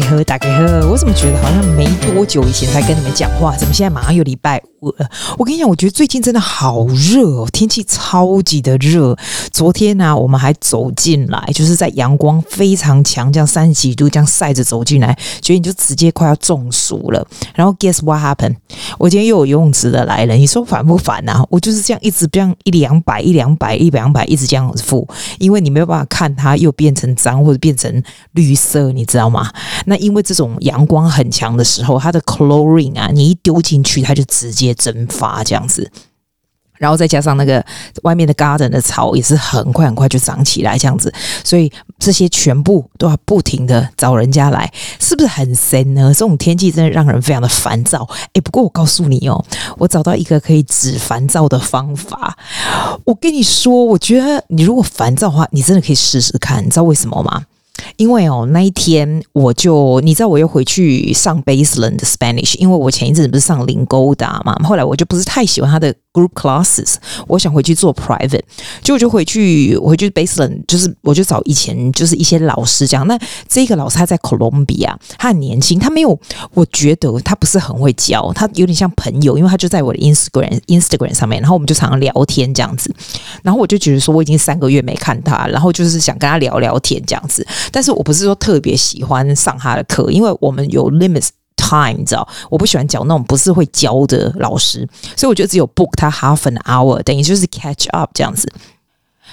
家好，大家好。我怎么觉得好像没多久以前才跟你们讲话，怎么现在马上又礼拜五了？我跟你讲，我觉得最近真的好热哦，天气超级的热。昨天呢、我们还走进来，就是在阳光非常强，这样三十几度这样晒着走进来，觉得你就直接快要中暑了。然后 guess what happened？我今天又有游泳池的来了，你说烦不烦啊？我就是这样一直这样一两百一两百一两百一直这样子付，因为你没有办法看它又变成脏或者变成绿色，你知道吗？那因为这种阳光很强的时候，它的 chlorine 啊，你一丢进去，它就直接蒸发这样子。然后再加上那个外面的 garden 的草也是很快很快就长起来这样子，所以这些全部都要不停的找人家来，是不是很神呢？这种天气真的让人非常的烦躁。诶，不过我告诉你哦，我找到一个可以止烦躁的方法。我跟你说，我觉得你如果烦躁的话，你真的可以试试看。你知道为什么吗？因为哦，那一天我就你知道我又回去上 Baseline 的 Spanish，因为我前一阵子不是上 Lingoda 嘛，后来我就不是太喜欢他的 Group Classes，我想回去做 Private，就我就回去回去 Baseline，就是我就找以前就是一些老师这样。那这个老师他在 Colombia，他很年轻，他没有，我觉得他不是很会教，他有点像朋友，因为他就在我的 Instagram Instagram 上面，然后我们就常常聊天这样子，然后我就觉得说我已经三个月没看他，然后就是想跟他聊聊天这样子。但是我不是说特别喜欢上他的课，因为我们有 limits time，你知道，我不喜欢教那种不是会教的老师，所以我觉得只有 book 他 half an hour，等于就是 catch up 这样子。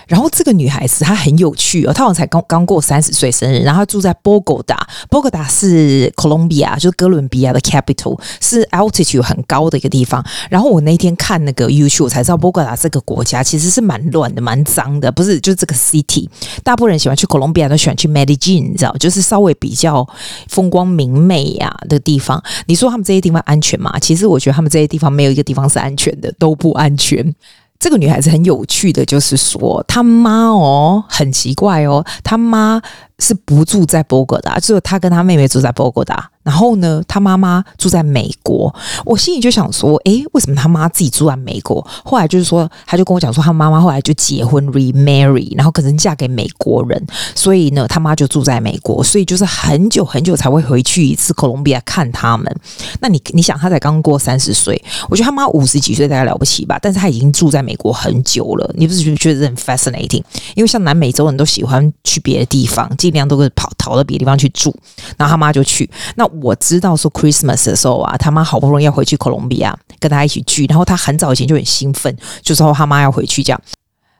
然后这个女孩子她很有趣哦，她好像才刚刚过三十岁生日，然后她住在波哥达，波哥达是 Colombia，就是哥伦比亚的 capital，是 altitude 很高的一个地方。然后我那天看那个 YouTube 我才知道，波哥达这个国家其实是蛮乱的，蛮脏的，不是就是这个 city，大部分人喜欢去 Colombia 都喜欢去 Medellin，你知道，就是稍微比较风光明媚呀的地方。你说他们这些地方安全吗？其实我觉得他们这些地方没有一个地方是安全的，都不安全。这个女孩子很有趣的，就是说她妈哦，很奇怪哦，她妈。是不住在波哥的，只有她跟她妹妹住在波哥的。然后呢，他妈妈住在美国。我心里就想说，诶，为什么他妈自己住在美国？后来就是说，他就跟我讲说，他妈妈后来就结婚 remarry，然后可能嫁给美国人，所以呢，他妈就住在美国，所以就是很久很久才会回去一次哥伦比亚看他们。那你你想，他才刚过三十岁，我觉得他妈五十几岁大概了不起吧，但是他已经住在美国很久了。你不是觉得很 fascinating？因为像南美洲人都喜欢去别的地方。尽量都会跑逃到别的地方去住，然后他妈就去。那我知道说 Christmas 的时候啊，他妈好不容易要回去哥伦比亚跟他一起聚，然后他很早以前就很兴奋，就说他妈要回去这样。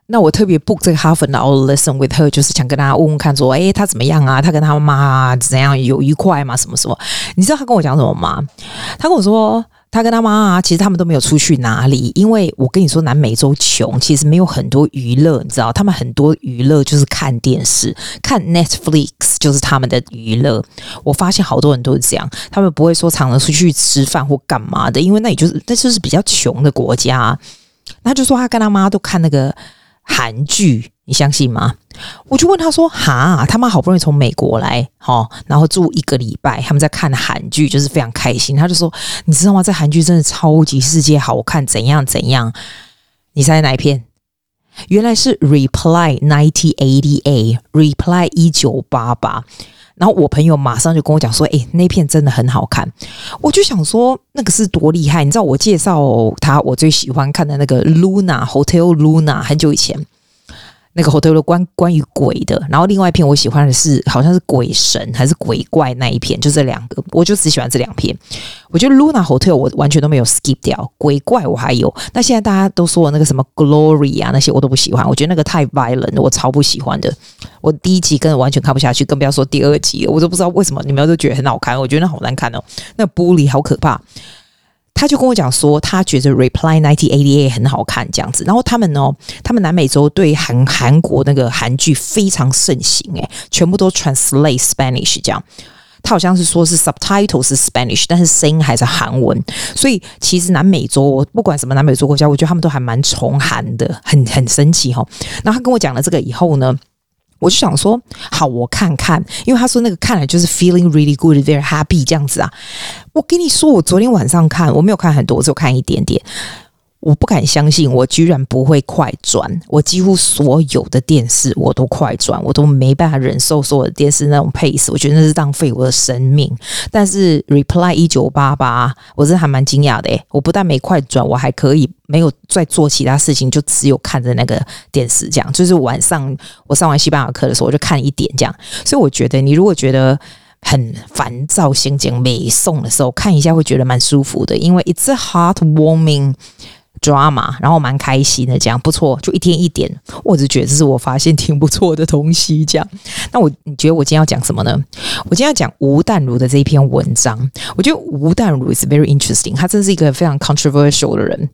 那我特别 book 这个 half an hour lesson with her，就是想跟他问问看说，哎，他怎么样啊？他跟他妈怎样有愉快吗？什么什么？你知道他跟我讲什么吗？他跟我说。他跟他妈啊，其实他们都没有出去哪里，因为我跟你说，南美洲穷，其实没有很多娱乐，你知道，他们很多娱乐就是看电视，看 Netflix 就是他们的娱乐。我发现好多人都是这样，他们不会说常常出去吃饭或干嘛的，因为那也就是那就是比较穷的国家。他就说他跟他妈都看那个韩剧。你相信吗？我就问他说：“哈，他妈好不容易从美国来，齁，然后住一个礼拜，他们在看韩剧，就是非常开心。”他就说：“你知道吗？这韩剧真的超级世界好看，怎样怎样？你猜哪一片？原来是 Reply ninety eighty eight reply 一九八八。然后我朋友马上就跟我讲说：“诶，那片真的很好看。”我就想说，那个是多厉害？你知道我介绍他，我最喜欢看的那个 Luna Hotel Luna，很久以前。那个 hotel 关关于鬼的，然后另外一篇我喜欢的是好像是鬼神还是鬼怪那一篇，就这两个，我就只喜欢这两篇。我觉得 Luna Hotel 我完全都没有 skip 掉，鬼怪我还有。那现在大家都说的那个什么 Glory 啊那些我都不喜欢，我觉得那个太 violent，我超不喜欢的。我第一集根本完全看不下去，更不要说第二集，我都不知道为什么你们都觉得很好看，我觉得那好难看哦，那个 bully 好可怕。他就跟我讲说，他觉得《Reply 1988》很好看，这样子。然后他们呢，他们南美洲对韩韩国那个韩剧非常盛行，诶，全部都 translate Spanish 这样。他好像是说是 subtitle 是 Spanish，但是声音还是韩文。所以其实南美洲不管什么南美洲国家，我觉得他们都还蛮崇韩的，很很神奇哈。然后他跟我讲了这个以后呢。我就想说，好，我看看，因为他说那个看了就是 feeling really good, very happy 这样子啊。我跟你说，我昨天晚上看，我没有看很多，我只有看一点点。我不敢相信，我居然不会快转。我几乎所有的电视我都快转，我都没办法忍受所有的电视那种 pace，我觉得那是浪费我的生命。但是 Reply 一九八八，我真的还蛮惊讶的，我不但没快转，我还可以没有再做其他事情，就只有看着那个电视这样。就是晚上我上完西班牙课的时候，我就看一点这样。所以我觉得，你如果觉得很烦躁、心情没送的时候，看一下会觉得蛮舒服的，因为 It's a heartwarming。drama，然后蛮开心的，这样不错，就一天一点，我只觉得这是我发现挺不错的东西。这样，那我你觉得我今天要讲什么呢？我今天要讲吴淡如的这一篇文章。我觉得吴淡如 is very interesting，他真是一个非常 controversial 的人。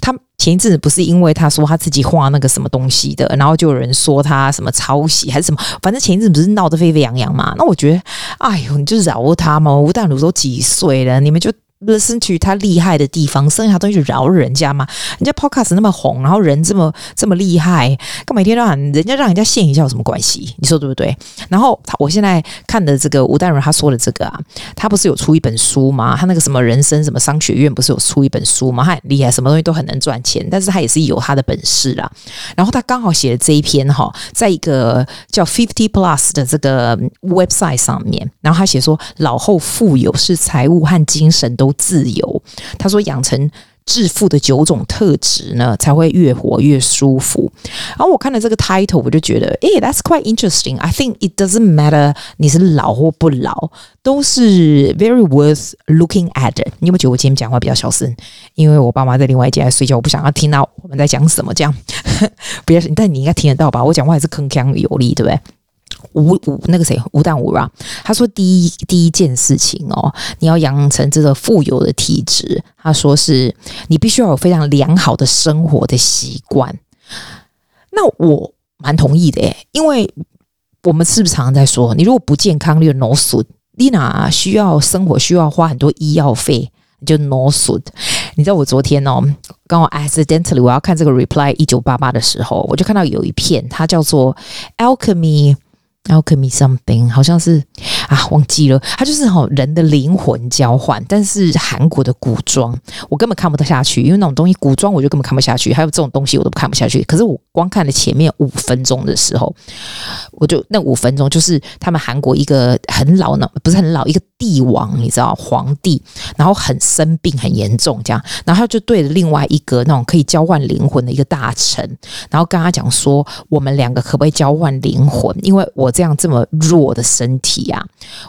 他前一阵子不是因为他说他自己画那个什么东西的，然后就有人说他什么抄袭还是什么，反正前一阵子不是闹得沸沸扬扬嘛。那我觉得，哎呦，你就饶他嘛。吴淡如都几岁了，你们就。Listen to 他厉害的地方，剩下东西就饶人家嘛。人家 Podcast 那么红，然后人这么这么厉害，干嘛一天到晚人家让人家现一下有什么关系？你说对不对？然后我现在看的这个吴淡如他说的这个啊，他不是有出一本书吗？他那个什么人生什么商学院不是有出一本书吗？他很厉害，什么东西都很能赚钱，但是他也是有他的本事啦。然后他刚好写的这一篇哈，在一个叫 Fifty Plus 的这个 website 上面，然后他写说老后富有是财务和精神都。自由，他说养成致富的九种特质呢，才会越活越舒服。然后我看了这个 title，我就觉得，诶，that's quite interesting. I think it doesn't matter 你是老或不老，都是 very worth looking at。你有没有觉得我今天讲话比较小声？因为我爸妈在另外一间睡觉，我不想要听到我们在讲什么，这样 不要。但你应该听得到吧？我讲话还是铿锵有力，对不对？吴吴那个谁吴淡如啊，他说第一第一件事情哦，你要养成这个富有的体质。他说是你必须要有非常良好的生活的习惯。那我蛮同意的诶，因为我们是不是常常在说，你如果不健康，你就 no suit，你哪需要生活需要花很多医药费，你就挪损。你知道我昨天哦，刚好 accidentally 我要看这个 reply 一九八八的时候，我就看到有一片，它叫做 alchemy。Alchemy something 好像是啊，忘记了。它就是哈人的灵魂交换，但是韩国的古装，我根本看不得下去，因为那种东西古装我就根本看不下去。还有这种东西我都看不下去。可是我光看了前面五分钟的时候，我就那五分钟就是他们韩国一个很老呢，不是很老一个帝王，你知道皇帝，然后很生病很严重这样，然后他就对着另外一个那种可以交换灵魂的一个大臣，然后跟他讲说，我们两个可不可以交换灵魂？因为我。这样这么弱的身体啊，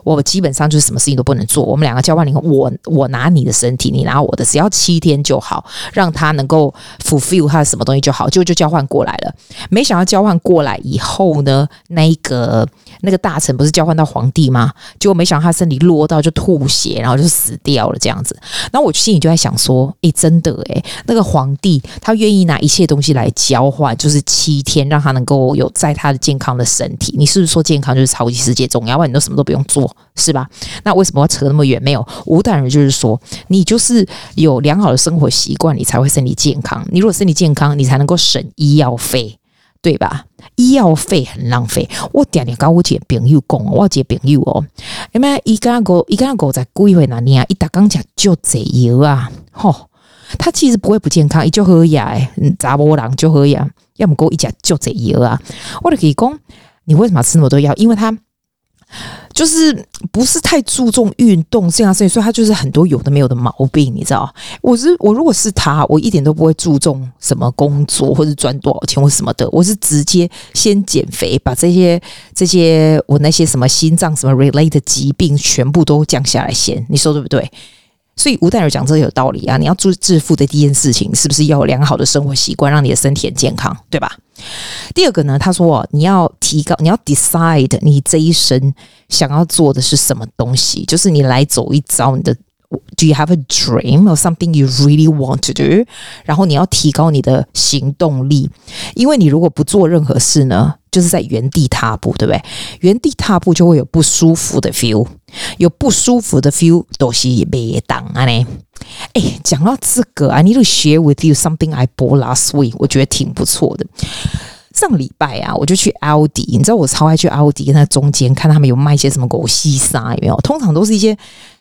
我基本上就是什么事情都不能做。我们两个交换灵魂，我我拿你的身体，你拿我的，只要七天就好，让他能够 fulfill 他的什么东西就好，就就交换过来了。没想到交换过来以后呢，那个那个大臣不是交换到皇帝吗？结果没想到他身体弱到就吐血，然后就死掉了这样子。然后我心里就在想说，诶，真的诶，那个皇帝他愿意拿一切东西来交换，就是七天让他能够有在他的健康的身体。你是不是说？健康就是超级世界重要，不你都什么都不用做，是吧？那为什么要扯那么远？没有，吴淡如就是说，你就是有良好的生活习惯，你才会身体健康。你如果身体健康，你才能够省医药费，对吧？医药费很浪费。我点点跟我姐朋友讲，我姐朋友哦，因为一个个一个个在几岁那年啊，一打刚讲就这药啊，吼，他其实不会不健康，伊就喝药，诶，查某人就喝药，要么够一讲就这药啊，我就可以讲。你为什么要吃那么多药？因为他就是不是太注重运动这样事情，所以他就是很多有的没有的毛病，你知道？我是我如果是他，我一点都不会注重什么工作或者赚多少钱或什么的，我是直接先减肥，把这些这些我那些什么心脏什么 related 疾病全部都降下来先，你说对不对？所以吴淡如讲这有道理啊！你要做致富的第一件事情，是不是要有良好的生活习惯，让你的身体很健康，对吧？第二个呢，他说你要提高，你要 decide 你这一生想要做的是什么东西，就是你来走一遭。你的 Do you have a dream or something you really want to do？然后你要提高你的行动力，因为你如果不做任何事呢，就是在原地踏步，对不对？原地踏步就会有不舒服的 feel，有不舒服的 feel 都是别当啊呢。哎，讲到这个，I need to share with you something I bought last week，我觉得挺不错的。上礼拜啊，我就去奥迪，你知道我超爱去奥迪那中间看他们有卖一些什么狗西沙有没有？通常都是一些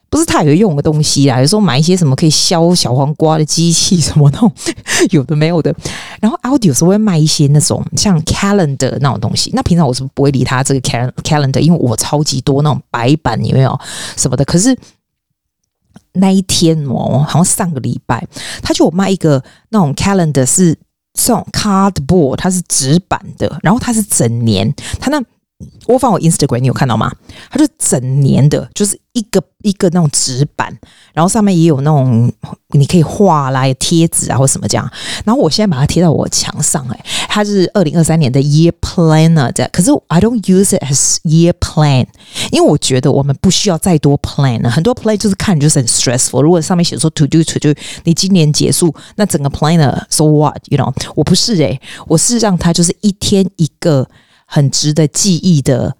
不是太有用的东西啊，有时候买一些什么可以削小黄瓜的机器什么那种有的没有的。然后 Audi 有时候会卖一些那种像 calendar 那种东西。那平常我是不会理他这个 calendar，因为我超级多那种白板有没有什么的。可是那一天哦，好像上个礼拜他就有卖一个那种 calendar 是这种 cardboard，它是纸板的，然后它是整年，它那。我放我 Instagram，你有看到吗？它就整年的，就是一个一个那种纸板，然后上面也有那种你可以画来贴纸啊，或什么这样。然后我现在把它贴到我墙上，哎，它是二零二三年的 Year Planner 这样。可是 I don't use it as Year Plan，因为我觉得我们不需要再多 plan 了。很多 plan 就是看就是很 stressful。如果上面写说 To do to do，你今年结束，那整个 planner so what？You know，我不是哎，我是让它就是一天一个。很值得记忆的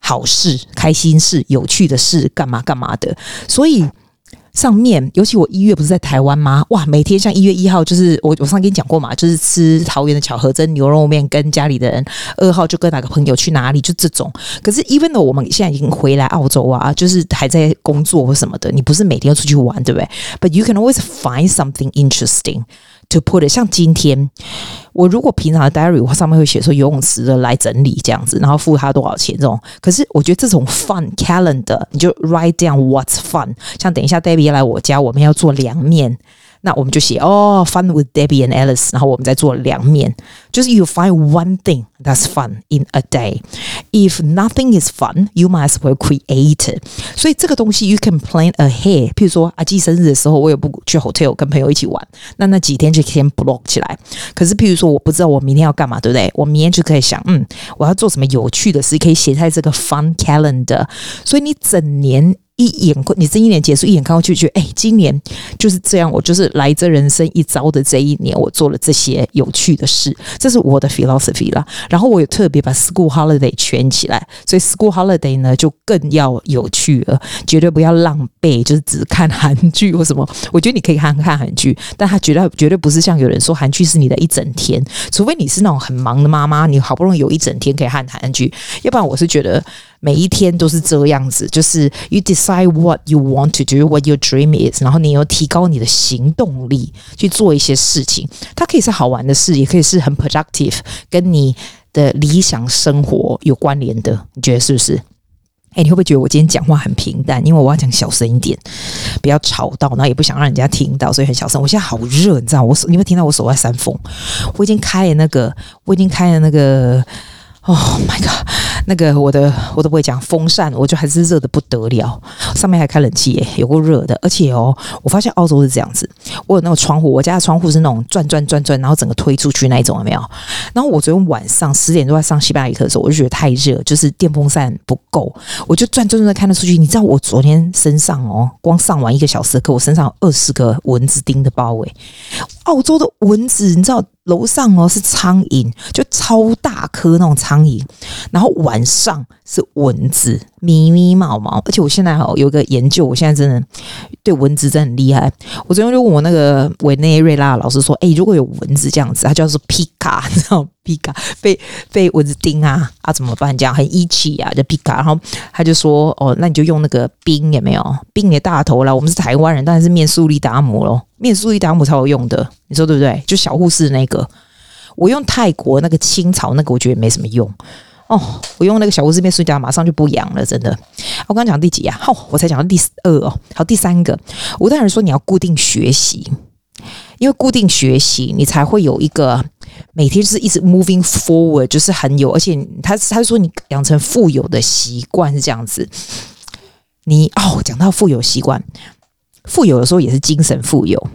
好事、开心事、有趣的事，干嘛干嘛的。所以上面，尤其我一月不是在台湾吗？哇，每天像一月一号，就是我我上次跟你讲过嘛，就是吃桃园的巧合蒸牛肉面，跟家里的人；二号就跟哪个朋友去哪里，就这种。可是，even though 我们现在已经回来澳洲啊，就是还在工作或什么的，你不是每天要出去玩，对不对？But you can always find something interesting. To put it，像今天我如果平常的 diary，我上面会写说游泳池的来整理这样子，然后付他多少钱这种。可是我觉得这种 fun calendar，你就 write down what's fun。像等一下 Debbie 来我家，我们要做凉面。那我们就写哦，fun with Debbie and Alice，然后我们再做凉面。就是 you find one thing that's fun in a day. If nothing is fun, you might as well create 所以这个东西 you can plan ahead。譬如说阿基生日的时候，我也不去 hotel 跟朋友一起玩，那那几天就先 block 起来。可是譬如说我不知道我明天要干嘛，对不对？我明天就可以想，嗯，我要做什么有趣的事，可以写在这个 fun calendar。所以你整年。一眼过，你这一年结束，一眼看过去，觉得哎，今年就是这样。我就是来这人生一遭的这一年，我做了这些有趣的事，这是我的 philosophy 啦。然后我也特别把 school holiday 圈起来，所以 school holiday 呢就更要有趣了，绝对不要浪费，就是只看韩剧或什么。我觉得你可以看看韩剧，但他绝对绝对不是像有人说韩剧是你的一整天，除非你是那种很忙的妈妈，你好不容易有一整天可以看韩剧，要不然我是觉得。每一天都是这样子，就是 you decide what you want to do, what your dream is，然后你要提高你的行动力去做一些事情。它可以是好玩的事，也可以是很 productive，跟你的理想生活有关联的。你觉得是不是？哎，你会不会觉得我今天讲话很平淡？因为我要讲小声一点，不要吵到，然后也不想让人家听到，所以很小声。我现在好热，你知道，我手你会听到我手在扇风。我已经开了那个，我已经开了那个。Oh my god！那个我的我都不会讲风扇，我就还是热的不得了。上面还开冷气耶，有够热的。而且哦，我发现澳洲是这样子，我有那个窗户，我家的窗户是那种转转转转，然后整个推出去那一种，有没有？然后我昨天晚上十点多在上西班牙语课的时候，我就觉得太热，就是电风扇不够，我就转转转看得出去。你知道我昨天身上哦，光上完一个小时的课，我身上有二十个蚊子叮的包围。澳洲的蚊子，你知道？楼上哦是苍蝇，就超大颗那种苍蝇，然后晚上是蚊子，咪咪毛毛。而且我现在哦有个研究，我现在真的对蚊子真的很厉害。我昨天就问我那个委内瑞拉老师说：“哎，如果有蚊子这样子，它叫做皮卡，你知道皮卡被被蚊子叮啊啊怎么办？这样很义气啊，就皮卡。”然后他就说：“哦，那你就用那个冰有没有？冰你的大头啦。我们是台湾人，当然是面素力达姆咯。面素力达姆才有用的，你说对不对？就小护士那个。”我用泰国那个青草那个，我觉得没什么用哦。我用那个小护士面睡觉，马上就不痒了，真的。我刚讲第几啊？好、我才讲到第二哦。好，第三个，我当然说你要固定学习，因为固定学习，你才会有一个每天是一直 moving forward，就是很有。而且他他说你养成富有的习惯是这样子。你哦，讲到富有习惯，富有的时候也是精神富有。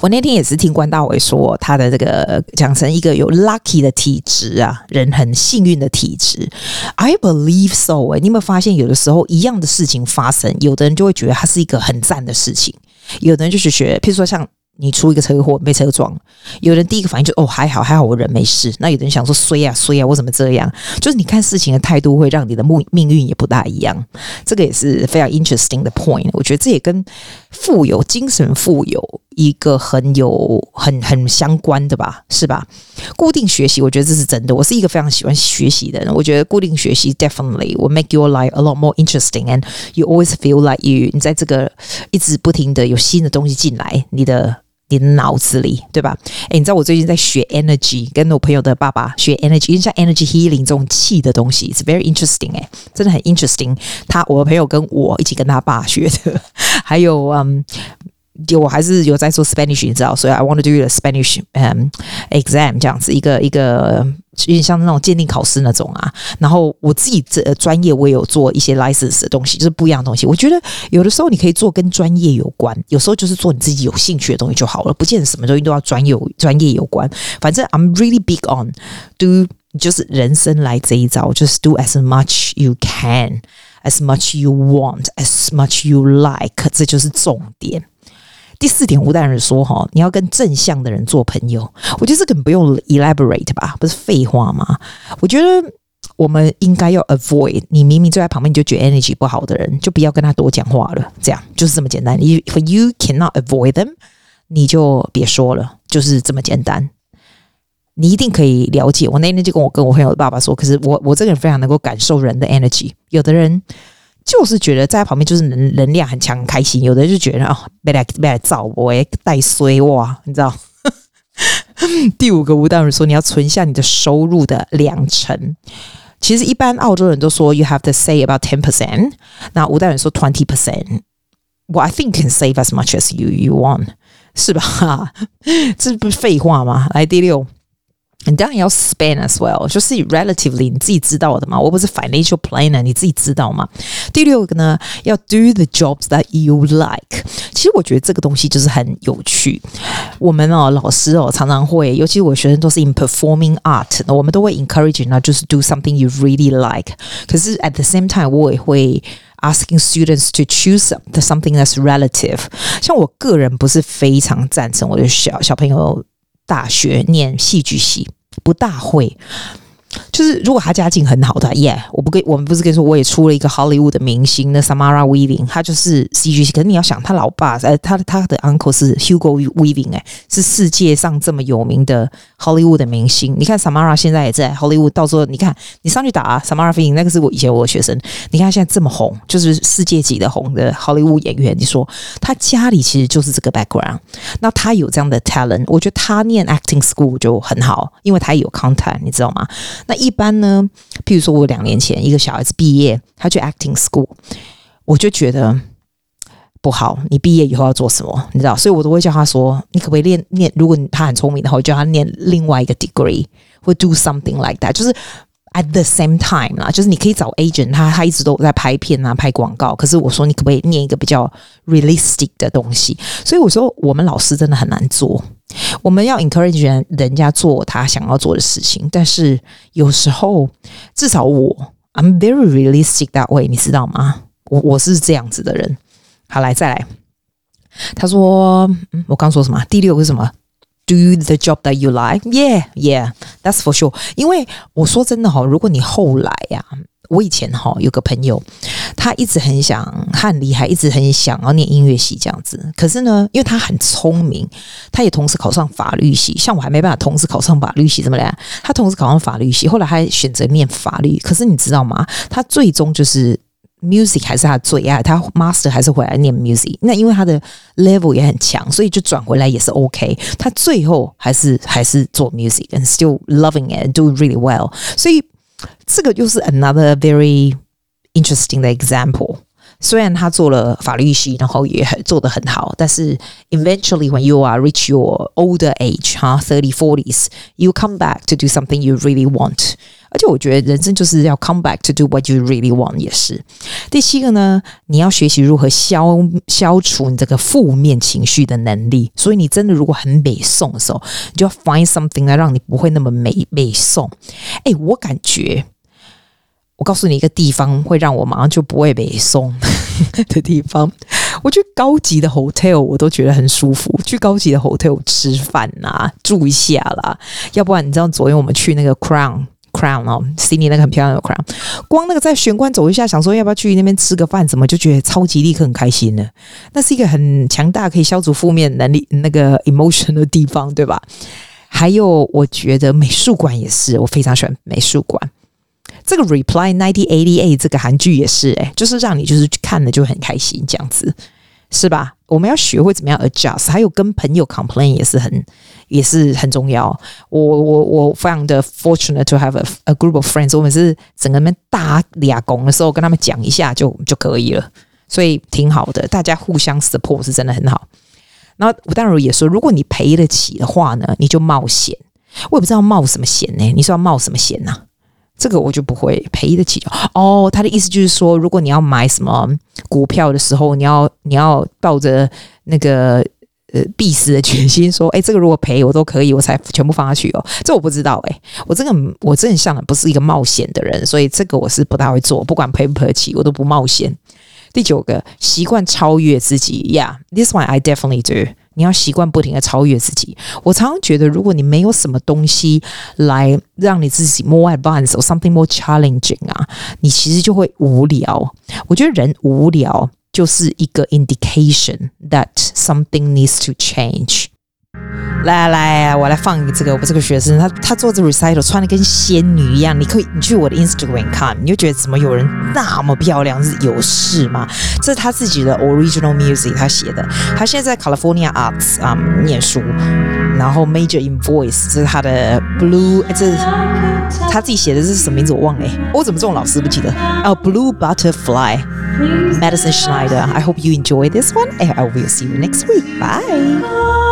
我那天也是听关大伟说，他的这个讲成一个有 lucky 的体质啊，人很幸运的体质。I believe so。哎，你有没有发现，有的时候一样的事情发生，有的人就会觉得它是一个很赞的事情，有的人就是觉得，譬如说像。你出一个车祸被车撞，有人第一个反应就哦，还好还好我人没事，那有人想说衰啊衰啊我怎么这样？就是你看事情的态度会让你的命命运也不大一样，这个也是非常 interesting 的 point。我觉得这也跟富有精神富有一个很有很很相关的吧，是吧？固定学习，我觉得这是真的。我是一个非常喜欢学习的人。我觉得固定学习 definitely will make your life a lot more interesting，and you always feel like you 你在这个一直不停的有新的东西进来，你的你脑子里，对吧？诶，你知道我最近在学 energy，跟我朋友的爸爸学 energy，因为像 energy healing 这种气的东西，it's very interesting，诶，真的很 interesting。他我朋友跟我一起跟他爸学的，还有嗯。我还是有在做 Spanish，你知道，所以 I want to do the Spanish um exam 这样子一个一个有点像那种鉴定考试那种啊。然后我自己这专业我也有做一些 license 的东西，就是不一样的东西。我觉得有的时候你可以做跟专业有关，有时候就是做你自己有兴趣的东西就好了，不见得什么东西都要专有专业有关。反正 I'm really big on do 就是人生来这一招，就是 do as much you can, as much you want, as much you like，这就是重点。第四点，吴大人说：“哈，你要跟正向的人做朋友。”我觉得这个不用 elaborate 吧，不是废话吗？我觉得我们应该要 avoid 你明明坐在旁边你就觉得 energy 不好的人，就不要跟他多讲话了。这样就是这么简单。If you cannot avoid them，你就别说了，就是这么简单。你一定可以了解。我那天就跟我跟我朋友的爸爸说，可是我我这个人非常能够感受人的 energy。有的人。就是觉得在旁边就是能能量很强很开心，有的就觉得哦，别来别来找我，带衰哇，你知道？第五个吴大人说，你要存下你的收入的两成。其实一般澳洲人都说 you have to save about ten percent，那吴大人说 twenty percent。我 I think can save as much as you you want，是吧？这不废话吗？来第六。你当然要 spend as well，就是 relatively 你自己知道的嘛。我不是 financial planner，你自己知道吗？第六个呢，要 do the jobs that you like。其实我觉得这个东西就是很有趣。我们哦，老师哦，常常会，尤其我学生都是 in performing art，我们都会 encourage 那就是 do something you really like。可是 at the same time，我也会 asking students to choose the something that's relative。像我个人不是非常赞成我的小小朋友。 大学念戏剧系不大会，就是如果他家境很好的，耶、我不跟我们不是跟你说，我也出了一个 Hollywood 的明星，那 Samara Weaving，他就是戏剧系。可是你要想，他老爸，呃，他他的 uncle 是 Hugo Weaving，哎，是世界上这么有名的 Hollywood 的明星。你看 Samara 现在也在 Hollywood，到时候你看你上去打、Samara Weaving，那个是我以前我的学生。你看现在这么红，就是世界级的红的 Hollywood 演员。你说他家里其实就是这个 background，那他有这样的 talent，我觉得他念 acting school 就很好，因为他也有 content，你知道吗？那一般呢，譬如说我两年前一个小孩子毕业，他去 acting school，我就觉得。不好，你毕业以后要做什么？你知道，所以我都会叫他说：“你可不可以练练？如果他很聪明的话，我叫他念另外一个 degree，或 do something like that。就是 at the same time 啦，就是你可以找 agent，他他一直都在拍片啊，拍广告。可是我说，你可不可以念一个比较 realistic 的东西？所以我说，我们老师真的很难做。我们要 encourage 人人家做他想要做的事情，但是有时候，至少我 I'm very realistic that way，你知道吗？我我是这样子的人。好，来再来。他说：“嗯，我刚说什么？第六个是什么？Do the job that you like. Yeah, yeah, that's for sure。因为我说真的哈，如果你后来呀、啊，我以前哈有个朋友，他一直很想，他很厉害，一直很想要念音乐系这样子。可是呢，因为他很聪明，他也同时考上法律系。像我还没办法同时考上法律系，怎么来？他同时考上法律系，后来还选择念法律。可是你知道吗？他最终就是。” Music 还是他最爱，他 master 还是回来念 music。那因为他的 level 也很强，所以就转回来也是 OK。他最后还是还是做 music，and still loving it，do really well。所以这个又是 another very interesting 的 example。虽然他做了法律系，然后也做得很好，但是 eventually when you are reach your older age，哈，thirty forties，you come back to do something you really want。 而且我觉得人生就是要 come back to do what you really want，也是。第七个呢，你要学习如何消消除你这个负面情绪的能力。所以你真的如果很美送的时候，你就要 find something 来让你不会那么美美送。哎，我感觉，我告诉你一个地方会让我马上就不会美送 的地方。我去高级的 hotel 我都觉得很舒服，去高级的 hotel 吃饭啊，住一下啦。要不然你知道昨天我们去那个 Crown。Crown 哦悉尼那个很漂亮的 Crown，光那个在玄关走一下，想说要不要去那边吃个饭，怎么就觉得超级立刻很开心呢？那是一个很强大可以消除负面能力那个 emotion 的地方，对吧？还有，我觉得美术馆也是，我非常喜欢美术馆。这个 Reply 1988这个韩剧也是，哎，就是让你就是看了就很开心，这样子是吧？我们要学会怎么样 adjust，还有跟朋友 complain 也是很也是很重要。我我我非常的 fortunate to have a a group of friends，我们是整个们大俩工的时候跟他们讲一下就就可以了，所以挺好的，大家互相 support 是真的很好。然后吴淡如也说，如果你赔得起的话呢，你就冒险。我也不知道冒什么险呢？你说要冒什么险呢？这个我就不会赔得起哦。他的意思就是说，如果你要买什么股票的时候，你要你要抱着那个呃必死的决心，说，哎，这个如果赔我都可以，我才全部放下去哦。这我不知道哎，我这个我真的像不是一个冒险的人，所以这个我是不大会做，不管赔不赔得起，我都不冒险。第九个习惯超越自己，Yeah，this one I definitely do。你要习惯不停的超越自己。我常常觉得，如果你没有什么东西来让你自己 more advanced or something more challenging 啊，你其实就会无聊。我觉得人无聊就是一个 indication that something needs to change。 来来，我来放一个这个，我这个学生，他他做这 recital 穿的跟仙女一样，你可以你去我的 Instagram 看，你就觉得怎么有人那么漂亮，是有事吗？这是他自己的 original music，他写的。他现在在 California Arts 啊、um, 念书，然后 major in voice，这是他的 blue，这是他自己写的，这是什么名字我忘了，我怎么这种老师不记得？哦、oh,，Blue Butterfly，Madison Schneider。I hope you enjoy this one，and I will see you next week。Bye。